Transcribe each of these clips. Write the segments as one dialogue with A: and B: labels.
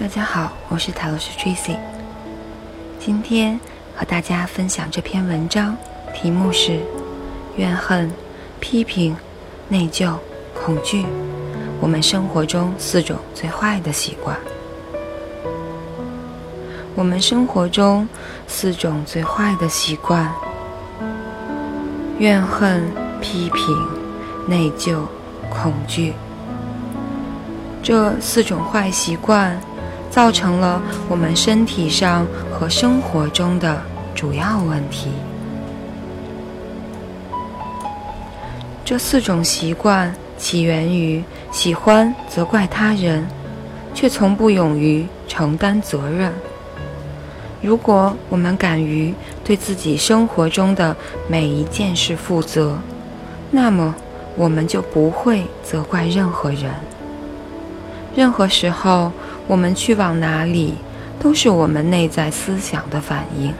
A: 大家好，我是塔罗斯 Tracy。今天和大家分享这篇文章，题目是“怨恨、批评、内疚、恐惧”，我们生活中四种最坏的习惯。我们生活中四种最坏的习惯：怨恨、批评、内疚、恐惧。这四种坏习惯。造成了我们身体上和生活中的主要问题。这四种习惯起源于喜欢责怪他人，却从不勇于承担责任。如果我们敢于对自己生活中的每一件事负责，那么我们就不会责怪任何人。任何时候。我们去往哪里，都是我们内在思想的反应。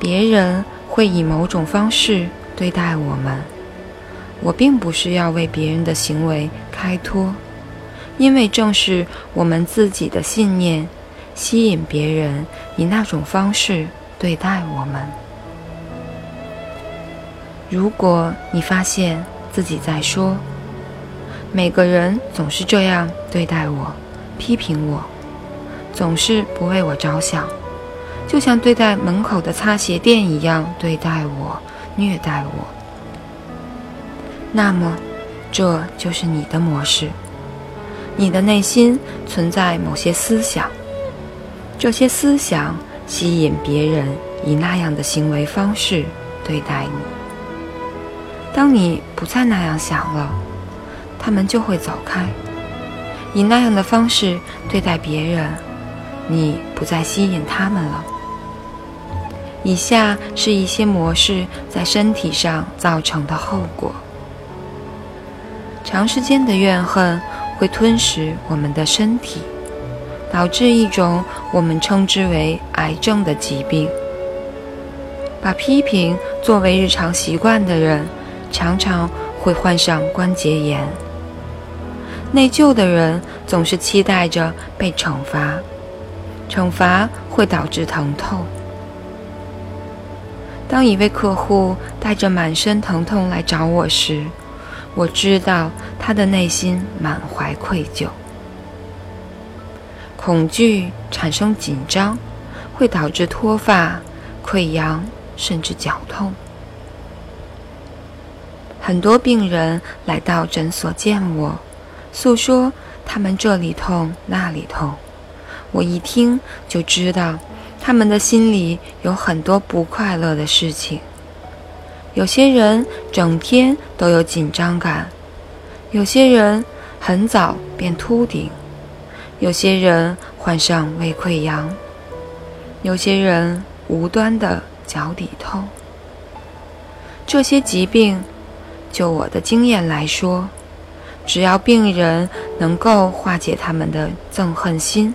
A: 别人会以某种方式对待我们，我并不是要为别人的行为开脱，因为正是我们自己的信念吸引别人以那种方式对待我们。如果你发现自己在说“每个人总是这样对待我”，批评我，总是不为我着想，就像对待门口的擦鞋店一样对待我、虐待我。那么，这就是你的模式。你的内心存在某些思想，这些思想吸引别人以那样的行为方式对待你。当你不再那样想了，他们就会走开。以那样的方式对待别人，你不再吸引他们了。以下是一些模式在身体上造成的后果：长时间的怨恨会吞噬我们的身体，导致一种我们称之为癌症的疾病。把批评作为日常习惯的人，常常会患上关节炎。内疚的人总是期待着被惩罚，惩罚会导致疼痛。当一位客户带着满身疼痛来找我时，我知道他的内心满怀愧疚。恐惧产生紧张，会导致脱发、溃疡，甚至绞痛。很多病人来到诊所见我。诉说他们这里痛那里痛，我一听就知道他们的心里有很多不快乐的事情。有些人整天都有紧张感，有些人很早便秃顶，有些人患上胃溃疡，有些人无端的脚底痛。这些疾病，就我的经验来说。只要病人能够化解他们的憎恨心，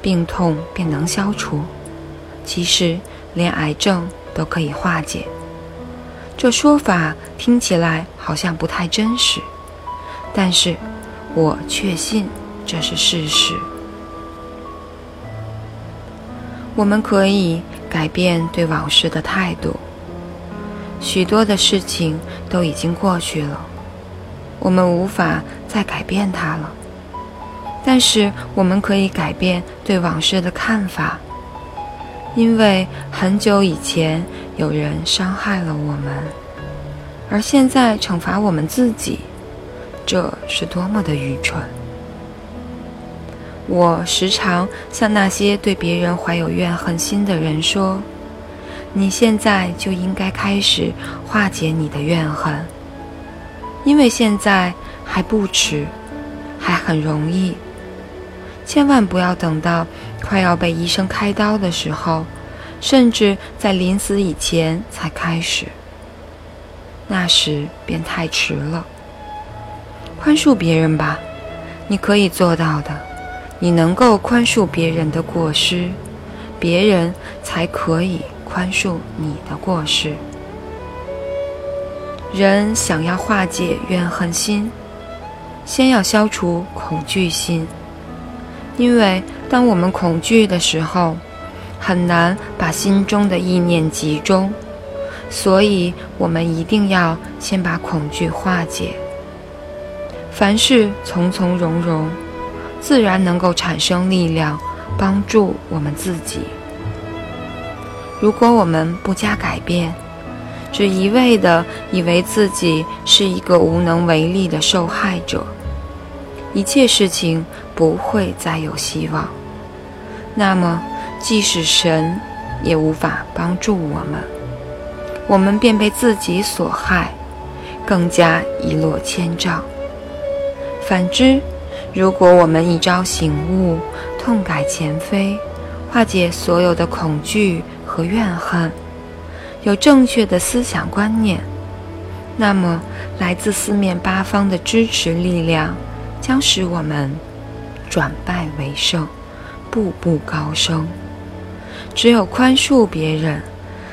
A: 病痛便能消除。其实，连癌症都可以化解。这说法听起来好像不太真实，但是我确信这是事实。我们可以改变对往事的态度。许多的事情都已经过去了。我们无法再改变它了，但是我们可以改变对往事的看法，因为很久以前有人伤害了我们，而现在惩罚我们自己，这是多么的愚蠢！我时常向那些对别人怀有怨恨心的人说：“你现在就应该开始化解你的怨恨。”因为现在还不迟，还很容易。千万不要等到快要被医生开刀的时候，甚至在临死以前才开始，那时便太迟了。宽恕别人吧，你可以做到的。你能够宽恕别人的过失，别人才可以宽恕你的过失。人想要化解怨恨心，先要消除恐惧心。因为当我们恐惧的时候，很难把心中的意念集中，所以我们一定要先把恐惧化解。凡事从从容容，自然能够产生力量，帮助我们自己。如果我们不加改变，只一味的以为自己是一个无能为力的受害者，一切事情不会再有希望，那么即使神也无法帮助我们，我们便被自己所害，更加一落千丈。反之，如果我们一朝醒悟，痛改前非，化解所有的恐惧。和怨恨，有正确的思想观念，那么来自四面八方的支持力量将使我们转败为胜，步步高升。只有宽恕别人，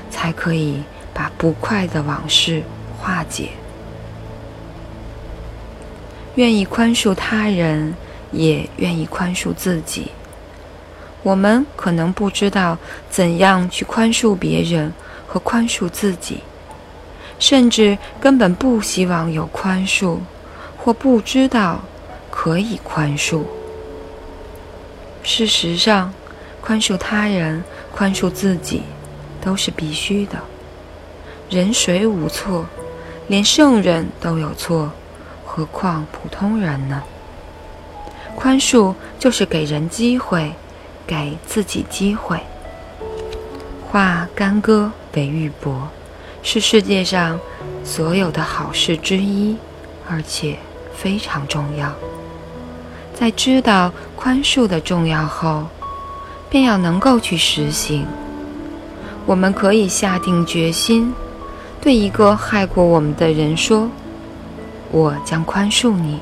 A: 才可以把不快的往事化解。愿意宽恕他人，也愿意宽恕自己。我们可能不知道怎样去宽恕别人和宽恕自己，甚至根本不希望有宽恕，或不知道可以宽恕。事实上，宽恕他人、宽恕自己都是必须的。人谁无错？连圣人都有错，何况普通人呢？宽恕就是给人机会。给自己机会，化干戈为玉帛，是世界上所有的好事之一，而且非常重要。在知道宽恕的重要后，便要能够去实行。我们可以下定决心，对一个害过我们的人说：“我将宽恕你，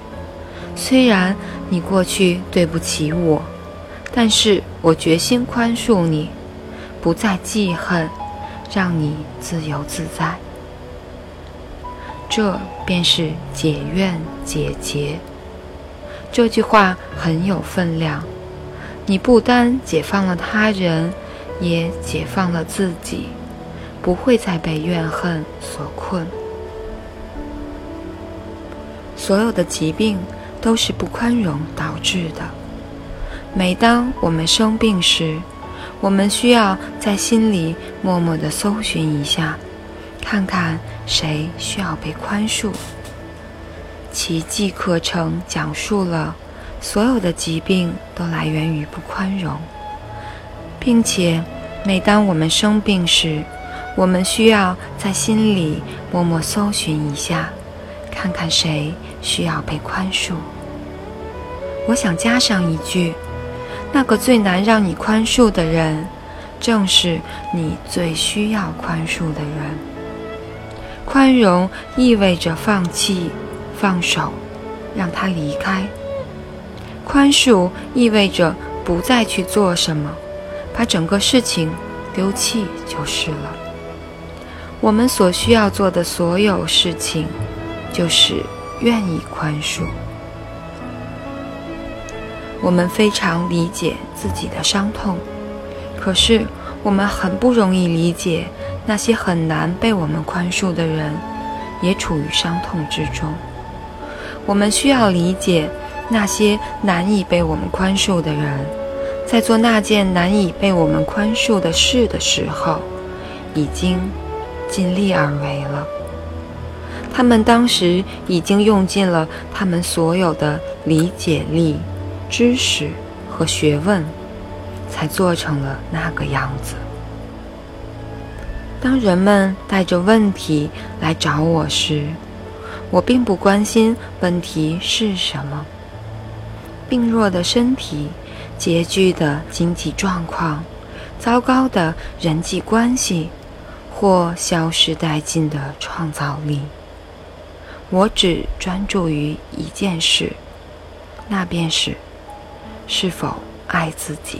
A: 虽然你过去对不起我。”但是我决心宽恕你，不再记恨，让你自由自在。这便是解怨解结。这句话很有分量，你不单解放了他人，也解放了自己，不会再被怨恨所困。所有的疾病都是不宽容导致的。每当我们生病时，我们需要在心里默默地搜寻一下，看看谁需要被宽恕。奇迹课程讲述了所有的疾病都来源于不宽容，并且每当我们生病时，我们需要在心里默默搜寻一下，看看谁需要被宽恕。我想加上一句。那个最难让你宽恕的人，正是你最需要宽恕的人。宽容意味着放弃、放手，让他离开；宽恕意味着不再去做什么，把整个事情丢弃就是了。我们所需要做的所有事情，就是愿意宽恕。我们非常理解自己的伤痛，可是我们很不容易理解那些很难被我们宽恕的人，也处于伤痛之中。我们需要理解那些难以被我们宽恕的人，在做那件难以被我们宽恕的事的时候，已经尽力而为了。他们当时已经用尽了他们所有的理解力。知识和学问，才做成了那个样子。当人们带着问题来找我时，我并不关心问题是什么。病弱的身体、拮据的经济状况、糟糕的人际关系，或消失殆尽的创造力，我只专注于一件事，那便是。是否爱自己？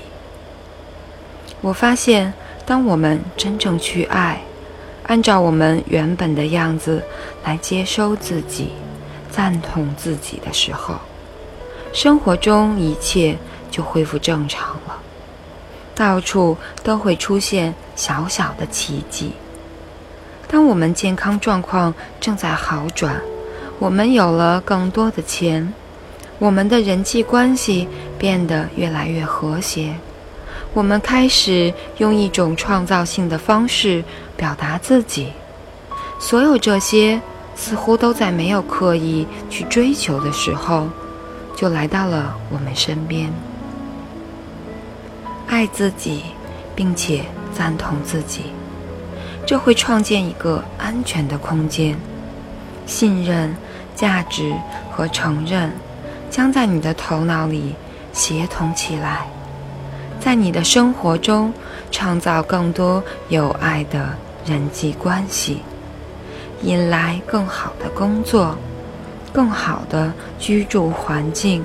A: 我发现，当我们真正去爱，按照我们原本的样子来接收自己、赞同自己的时候，生活中一切就恢复正常了。到处都会出现小小的奇迹。当我们健康状况正在好转，我们有了更多的钱，我们的人际关系变得越来越和谐，我们开始用一种创造性的方式表达自己。所有这些似乎都在没有刻意去追求的时候，就来到了我们身边。爱自己，并且赞同自己，这会创建一个安全的空间。信任、价值和承认将在你的头脑里协同起来，在你的生活中创造更多有爱的人际关系，引来更好的工作、更好的居住环境，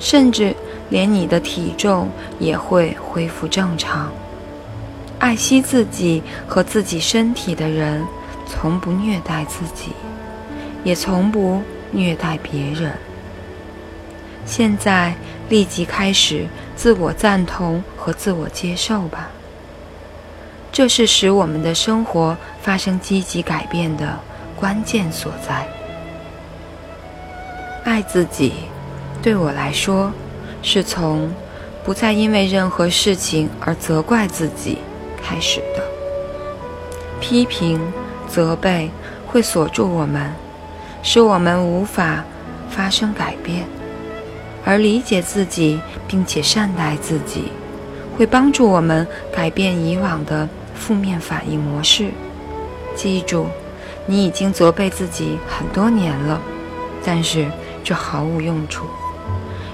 A: 甚至。连你的体重也会恢复正常。爱惜自己和自己身体的人，从不虐待自己，也从不虐待别人。现在立即开始自我赞同和自我接受吧。这是使我们的生活发生积极改变的关键所在。爱自己，对我来说。是从不再因为任何事情而责怪自己开始的。批评、责备会锁住我们，使我们无法发生改变；而理解自己并且善待自己，会帮助我们改变以往的负面反应模式。记住，你已经责备自己很多年了，但是这毫无用处。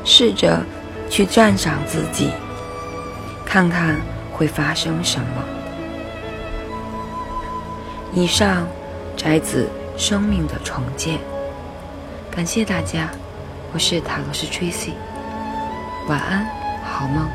A: 试着。去赞赏自己，看看会发生什么。以上摘自《生命的重建》，感谢大家，我是塔罗斯 Tracy，晚安，好梦。